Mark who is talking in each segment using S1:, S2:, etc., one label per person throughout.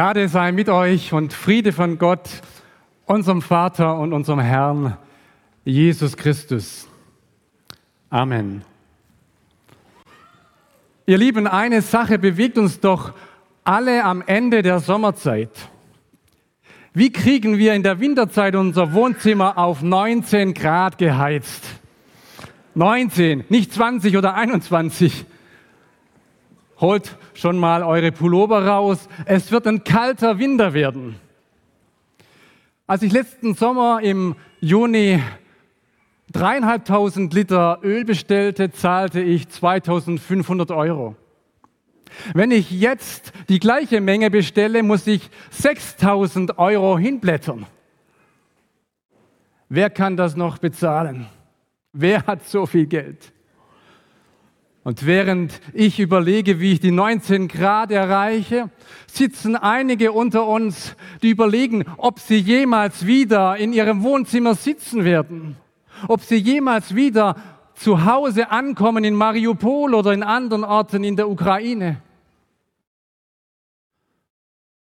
S1: Gnade sei mit euch und Friede von Gott, unserem Vater und unserem Herrn Jesus Christus. Amen. Ihr Lieben, eine Sache bewegt uns doch alle am Ende der Sommerzeit. Wie kriegen wir in der Winterzeit unser Wohnzimmer auf 19 Grad geheizt? 19, nicht 20 oder 21. Holt schon mal eure Pullover raus. Es wird ein kalter Winter werden. Als ich letzten Sommer im Juni dreieinhalbtausend Liter Öl bestellte, zahlte ich 2500 Euro. Wenn ich jetzt die gleiche Menge bestelle, muss ich 6000 Euro hinblättern. Wer kann das noch bezahlen? Wer hat so viel Geld? Und während ich überlege, wie ich die 19 Grad erreiche, sitzen einige unter uns, die überlegen, ob sie jemals wieder in ihrem Wohnzimmer sitzen werden, ob sie jemals wieder zu Hause ankommen in Mariupol oder in anderen Orten in der Ukraine.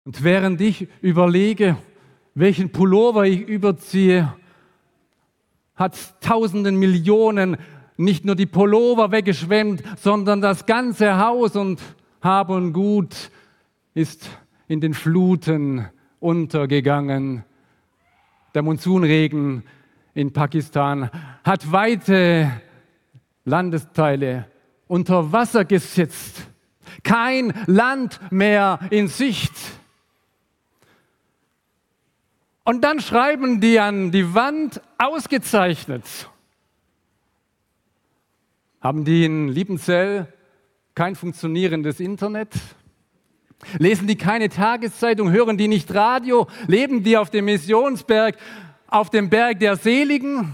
S1: Und während ich überlege, welchen Pullover ich überziehe, hat tausenden Millionen nicht nur die Pullover weggeschwemmt, sondern das ganze Haus und Hab und Gut ist in den Fluten untergegangen. Der Monsunregen in Pakistan hat weite Landesteile unter Wasser gesetzt. Kein Land mehr in Sicht. Und dann schreiben die an die Wand ausgezeichnet. Haben die in Liebenzell kein funktionierendes Internet? Lesen die keine Tageszeitung? Hören die nicht Radio? Leben die auf dem Missionsberg, auf dem Berg der Seligen?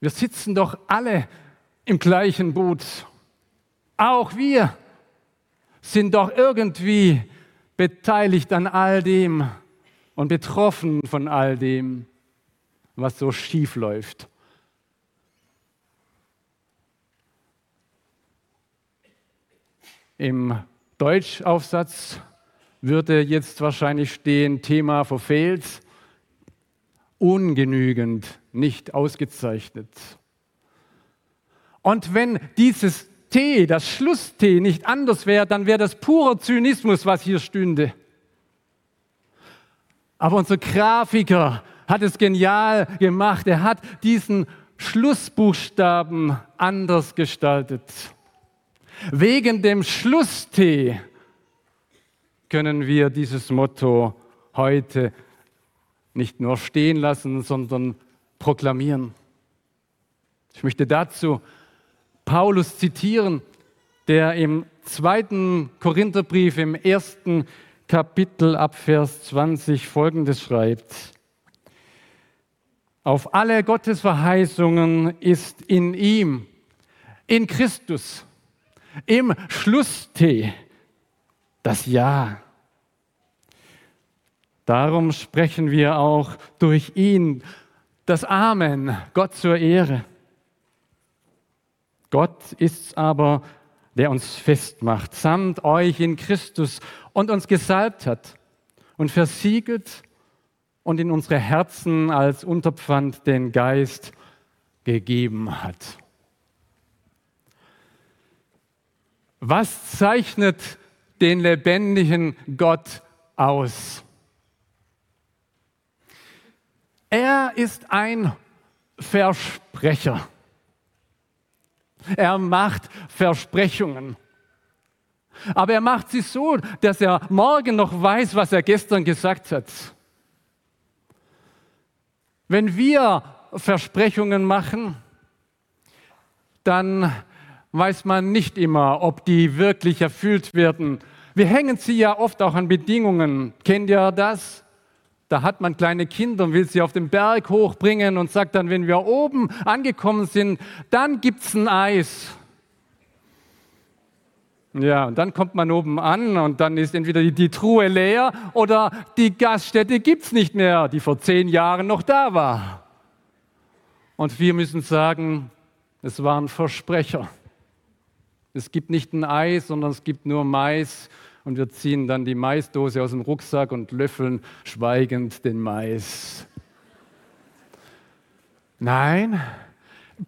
S1: Wir sitzen doch alle im gleichen Boot. Auch wir sind doch irgendwie beteiligt an all dem und betroffen von all dem, was so schief läuft. Im Deutschaufsatz würde jetzt wahrscheinlich stehen, Thema verfehlt, ungenügend, nicht ausgezeichnet. Und wenn dieses T, das Schluss-T, nicht anders wäre, dann wäre das purer Zynismus, was hier stünde. Aber unser Grafiker hat es genial gemacht. Er hat diesen Schlussbuchstaben anders gestaltet. Wegen dem Schlusstee können wir dieses Motto heute nicht nur stehen lassen, sondern proklamieren. Ich möchte dazu Paulus zitieren, der im zweiten Korintherbrief im ersten Kapitel ab Vers 20 folgendes schreibt. Auf alle Gottes Verheißungen ist in ihm, in Christus, im Schlusstee das Ja. Darum sprechen wir auch durch ihn das Amen, Gott zur Ehre. Gott ist aber, der uns festmacht, samt euch in Christus und uns gesalbt hat und versiegelt und in unsere Herzen als Unterpfand den Geist gegeben hat. Was zeichnet den lebendigen Gott aus? Er ist ein Versprecher. Er macht Versprechungen. Aber er macht sie so, dass er morgen noch weiß, was er gestern gesagt hat. Wenn wir Versprechungen machen, dann weiß man nicht immer, ob die wirklich erfüllt werden. Wir hängen sie ja oft auch an Bedingungen. Kennt ihr das? Da hat man kleine Kinder und will sie auf den Berg hochbringen und sagt dann, wenn wir oben angekommen sind, dann gibt es ein Eis. Ja, und dann kommt man oben an und dann ist entweder die, die Truhe leer oder die Gaststätte gibt es nicht mehr, die vor zehn Jahren noch da war. Und wir müssen sagen, es waren Versprecher. Es gibt nicht ein Eis, sondern es gibt nur Mais und wir ziehen dann die Maisdose aus dem Rucksack und löffeln schweigend den Mais. Nein,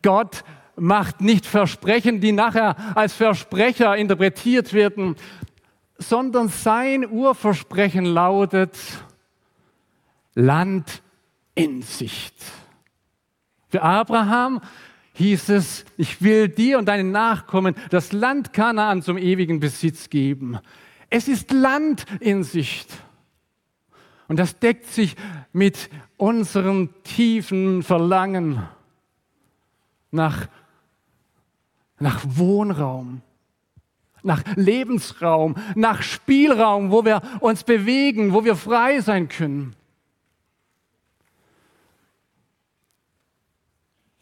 S1: Gott macht nicht Versprechen, die nachher als Versprecher interpretiert werden, sondern sein Urversprechen lautet Land in Sicht. Für Abraham hieß es, ich will dir und deinen Nachkommen das Land Kanaan zum ewigen Besitz geben. Es ist Land in Sicht. Und das deckt sich mit unserem tiefen Verlangen nach, nach Wohnraum, nach Lebensraum, nach Spielraum, wo wir uns bewegen, wo wir frei sein können.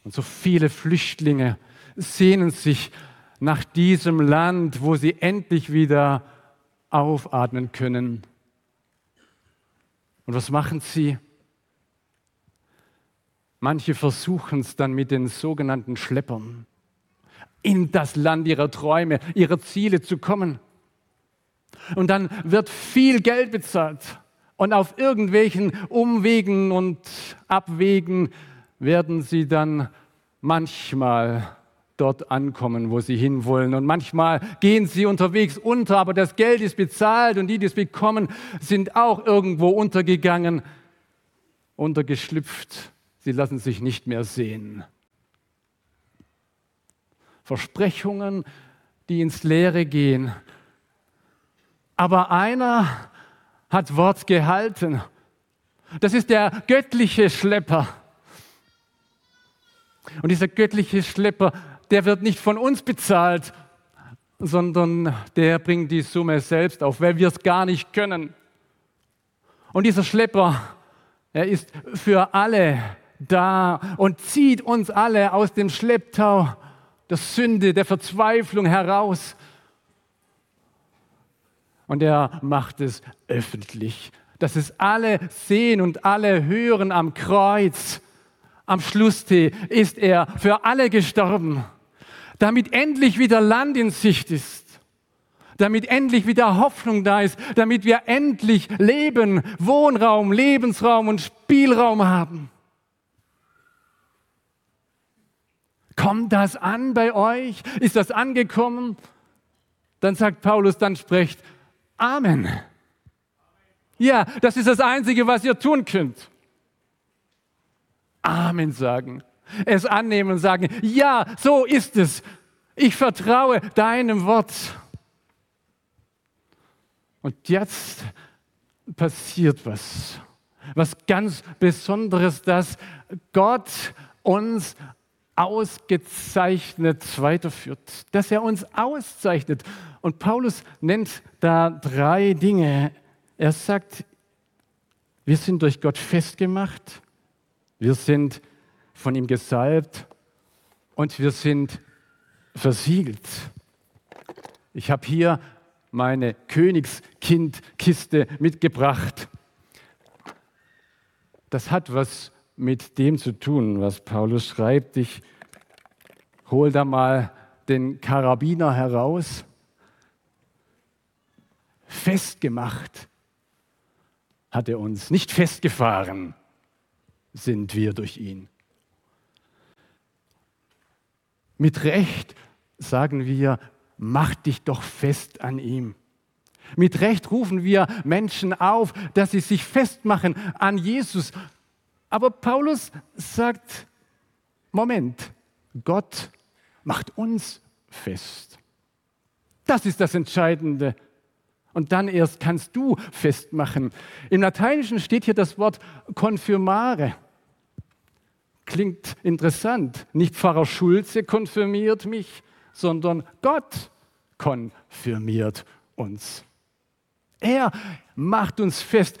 S1: Und so viele Flüchtlinge sehnen sich nach diesem Land, wo sie endlich wieder aufatmen können. Und was machen sie? Manche versuchen es dann mit den sogenannten Schleppern, in das Land ihrer Träume, ihrer Ziele zu kommen. Und dann wird viel Geld bezahlt. Und auf irgendwelchen Umwegen und Abwegen werden sie dann manchmal dort ankommen, wo sie hinwollen. Und manchmal gehen sie unterwegs unter, aber das Geld ist bezahlt und die, die es bekommen, sind auch irgendwo untergegangen, untergeschlüpft. Sie lassen sich nicht mehr sehen. Versprechungen, die ins Leere gehen. Aber einer hat Wort gehalten. Das ist der göttliche Schlepper. Und dieser göttliche Schlepper der wird nicht von uns bezahlt, sondern der bringt die Summe selbst auf, weil wir es gar nicht können. Und dieser Schlepper, er ist für alle da und zieht uns alle aus dem Schlepptau der Sünde, der Verzweiflung heraus. Und er macht es öffentlich, dass es alle sehen und alle hören am Kreuz. Am Schlusstee ist er für alle gestorben damit endlich wieder Land in Sicht ist, damit endlich wieder Hoffnung da ist, damit wir endlich Leben, Wohnraum, Lebensraum und Spielraum haben. Kommt das an bei euch? Ist das angekommen? Dann sagt Paulus, dann sprecht Amen. Ja, das ist das Einzige, was ihr tun könnt. Amen sagen es annehmen und sagen, ja, so ist es. Ich vertraue deinem Wort. Und jetzt passiert was. Was ganz Besonderes, dass Gott uns ausgezeichnet weiterführt, dass er uns auszeichnet. Und Paulus nennt da drei Dinge. Er sagt, wir sind durch Gott festgemacht, wir sind von ihm gesalbt und wir sind versiegelt. Ich habe hier meine Königskindkiste mitgebracht. Das hat was mit dem zu tun, was Paulus schreibt. Ich hole da mal den Karabiner heraus. Festgemacht hat er uns, nicht festgefahren sind wir durch ihn. Mit Recht sagen wir, mach dich doch fest an ihm. Mit Recht rufen wir Menschen auf, dass sie sich festmachen an Jesus. Aber Paulus sagt, Moment, Gott macht uns fest. Das ist das Entscheidende. Und dann erst kannst du festmachen. Im Lateinischen steht hier das Wort confirmare. Klingt interessant. Nicht Pfarrer Schulze konfirmiert mich, sondern Gott konfirmiert uns. Er macht uns fest.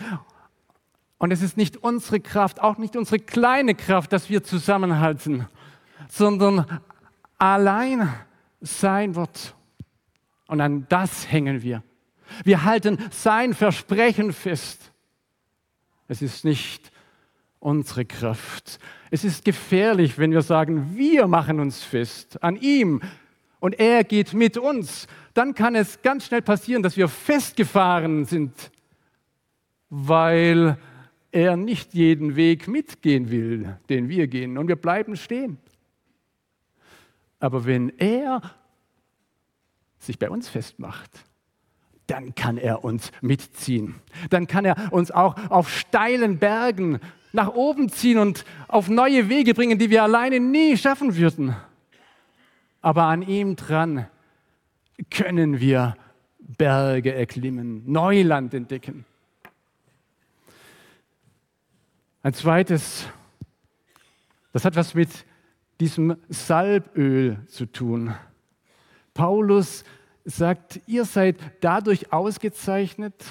S1: Und es ist nicht unsere Kraft, auch nicht unsere kleine Kraft, dass wir zusammenhalten, sondern allein sein Wort. Und an das hängen wir. Wir halten sein Versprechen fest. Es ist nicht unsere Kraft. Es ist gefährlich, wenn wir sagen, wir machen uns fest an ihm und er geht mit uns. Dann kann es ganz schnell passieren, dass wir festgefahren sind, weil er nicht jeden Weg mitgehen will, den wir gehen, und wir bleiben stehen. Aber wenn er sich bei uns festmacht, dann kann er uns mitziehen. Dann kann er uns auch auf steilen Bergen nach oben ziehen und auf neue Wege bringen, die wir alleine nie schaffen würden. Aber an ihm dran können wir Berge erklimmen, Neuland entdecken. Ein zweites, das hat was mit diesem Salböl zu tun. Paulus sagt, ihr seid dadurch ausgezeichnet,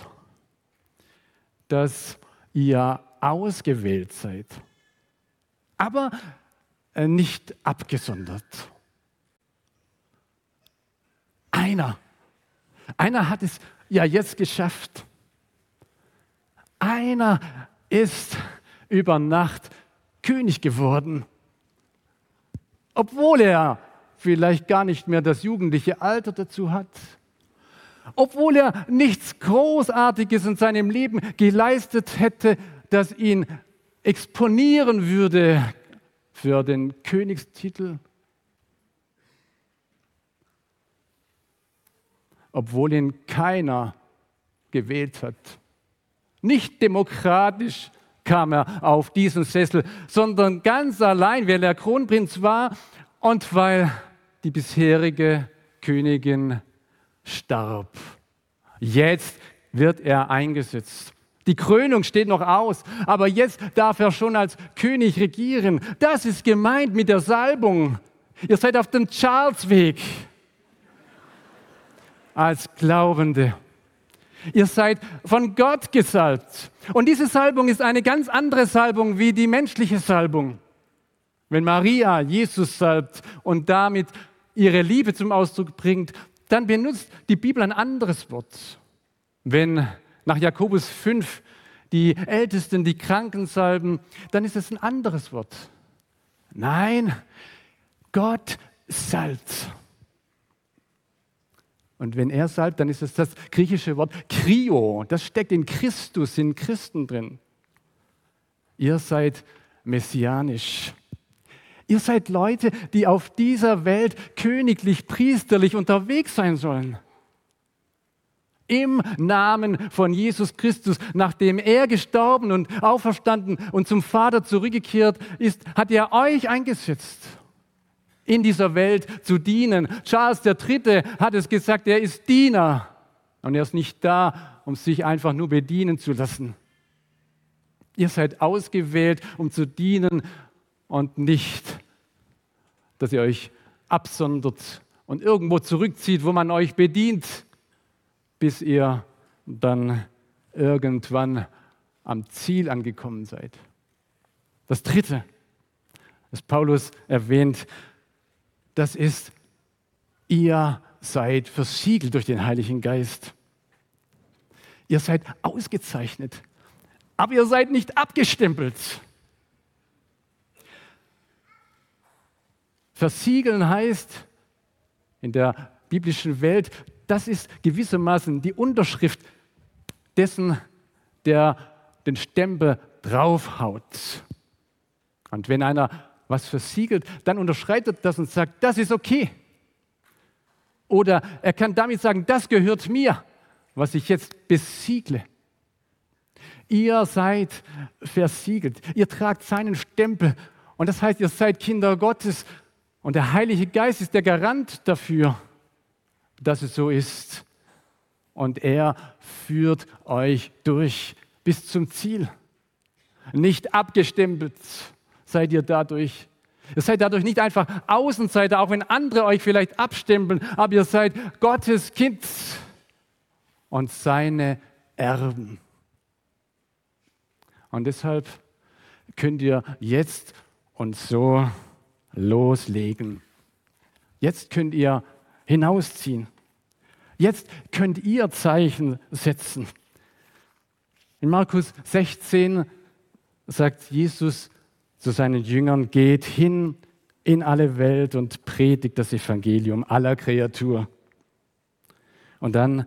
S1: dass ihr ausgewählt seid, aber äh, nicht abgesondert. Einer, einer hat es ja jetzt geschafft. Einer ist über Nacht König geworden, obwohl er vielleicht gar nicht mehr das jugendliche Alter dazu hat, obwohl er nichts Großartiges in seinem Leben geleistet hätte, das ihn exponieren würde für den Königstitel, obwohl ihn keiner gewählt hat. Nicht demokratisch kam er auf diesen Sessel, sondern ganz allein, weil er Kronprinz war und weil die bisherige Königin starb. Jetzt wird er eingesetzt. Die Krönung steht noch aus, aber jetzt darf er schon als König regieren. Das ist gemeint mit der Salbung. Ihr seid auf dem Charlesweg als Glaubende. Ihr seid von Gott gesalbt. Und diese Salbung ist eine ganz andere Salbung wie die menschliche Salbung. Wenn Maria Jesus salbt und damit ihre Liebe zum Ausdruck bringt, dann benutzt die Bibel ein anderes Wort. Wenn nach Jakobus 5 die Ältesten die Kranken salben, dann ist es ein anderes Wort. Nein, Gott salbt. Und wenn er salbt, dann ist es das griechische Wort Krio. Das steckt in Christus, in Christen drin. Ihr seid messianisch. Ihr seid Leute, die auf dieser Welt königlich, priesterlich unterwegs sein sollen. Im Namen von Jesus Christus, nachdem er gestorben und auferstanden und zum Vater zurückgekehrt ist, hat er euch eingesetzt, in dieser Welt zu dienen. Charles III. hat es gesagt, er ist Diener und er ist nicht da, um sich einfach nur bedienen zu lassen. Ihr seid ausgewählt, um zu dienen und nicht, dass ihr euch absondert und irgendwo zurückzieht, wo man euch bedient, bis ihr dann irgendwann am Ziel angekommen seid. Das Dritte, das Paulus erwähnt, das ist, ihr seid versiegelt durch den Heiligen Geist. Ihr seid ausgezeichnet, aber ihr seid nicht abgestempelt. Versiegeln heißt in der biblischen Welt, das ist gewissermaßen die Unterschrift dessen, der den Stempel draufhaut. Und wenn einer was versiegelt, dann unterschreitet das und sagt, das ist okay. Oder er kann damit sagen, das gehört mir, was ich jetzt besiegle. Ihr seid versiegelt, ihr tragt seinen Stempel und das heißt, ihr seid Kinder Gottes und der Heilige Geist ist der Garant dafür, dass es so ist. Und er führt euch durch bis zum Ziel. Nicht abgestempelt seid ihr dadurch. Ihr seid dadurch nicht einfach Außenseiter, auch wenn andere euch vielleicht abstempeln, aber ihr seid Gottes Kind und seine erben. Und deshalb könnt ihr jetzt und so loslegen. Jetzt könnt ihr hinausziehen. Jetzt könnt ihr Zeichen setzen. In Markus 16 sagt Jesus zu seinen Jüngern, geht hin in alle Welt und predigt das Evangelium aller Kreatur. Und dann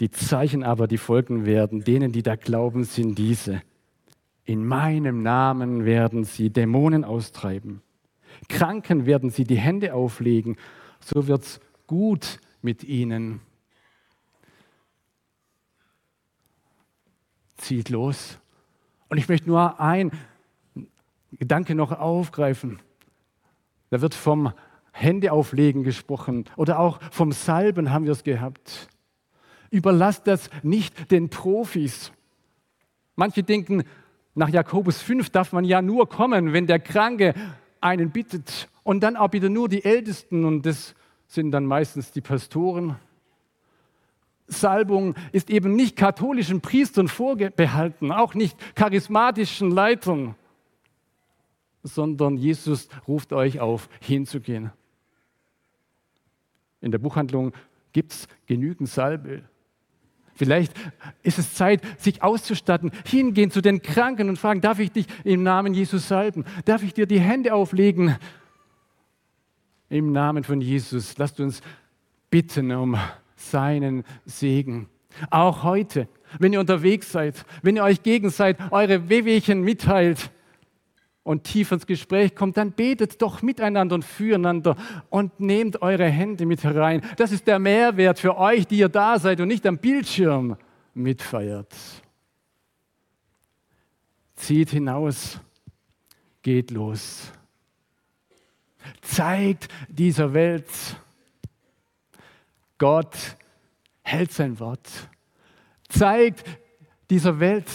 S1: die Zeichen aber, die folgen werden, denen, die da glauben, sind diese. In meinem Namen werden sie Dämonen austreiben. Kranken werden sie die Hände auflegen. So wird's gut mit ihnen. Zieht los. Und ich möchte nur ein Gedanke noch aufgreifen. Da wird vom Händeauflegen gesprochen oder auch vom Salben haben wir es gehabt. Überlasst das nicht den Profis. Manche denken, nach Jakobus 5 darf man ja nur kommen, wenn der Kranke einen bittet. Und dann auch wieder nur die Ältesten und das sind dann meistens die Pastoren. Salbung ist eben nicht katholischen Priestern vorbehalten, auch nicht charismatischen Leitern sondern Jesus ruft euch auf, hinzugehen. In der Buchhandlung gibt es genügend Salbe. Vielleicht ist es Zeit, sich auszustatten, hingehen zu den Kranken und fragen, darf ich dich im Namen Jesus salben? Darf ich dir die Hände auflegen? Im Namen von Jesus, lasst uns bitten um seinen Segen. Auch heute, wenn ihr unterwegs seid, wenn ihr euch gegenseitig eure Wehwehchen mitteilt, und tief ins Gespräch kommt, dann betet doch miteinander und füreinander und nehmt eure Hände mit herein. Das ist der Mehrwert für euch, die ihr da seid und nicht am Bildschirm mitfeiert. Zieht hinaus, geht los. Zeigt dieser Welt, Gott hält sein Wort. Zeigt dieser Welt,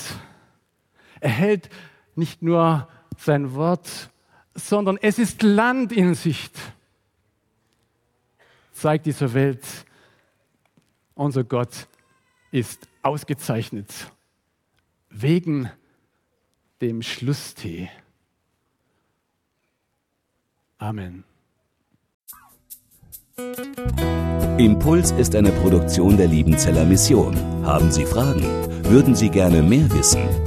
S1: er hält nicht nur sein Wort, sondern es ist Land in Sicht. Zeigt dieser Welt, unser Gott ist ausgezeichnet wegen dem Schlusstee. Amen.
S2: Impuls ist eine Produktion der Liebenzeller Mission. Haben Sie Fragen? Würden Sie gerne mehr wissen?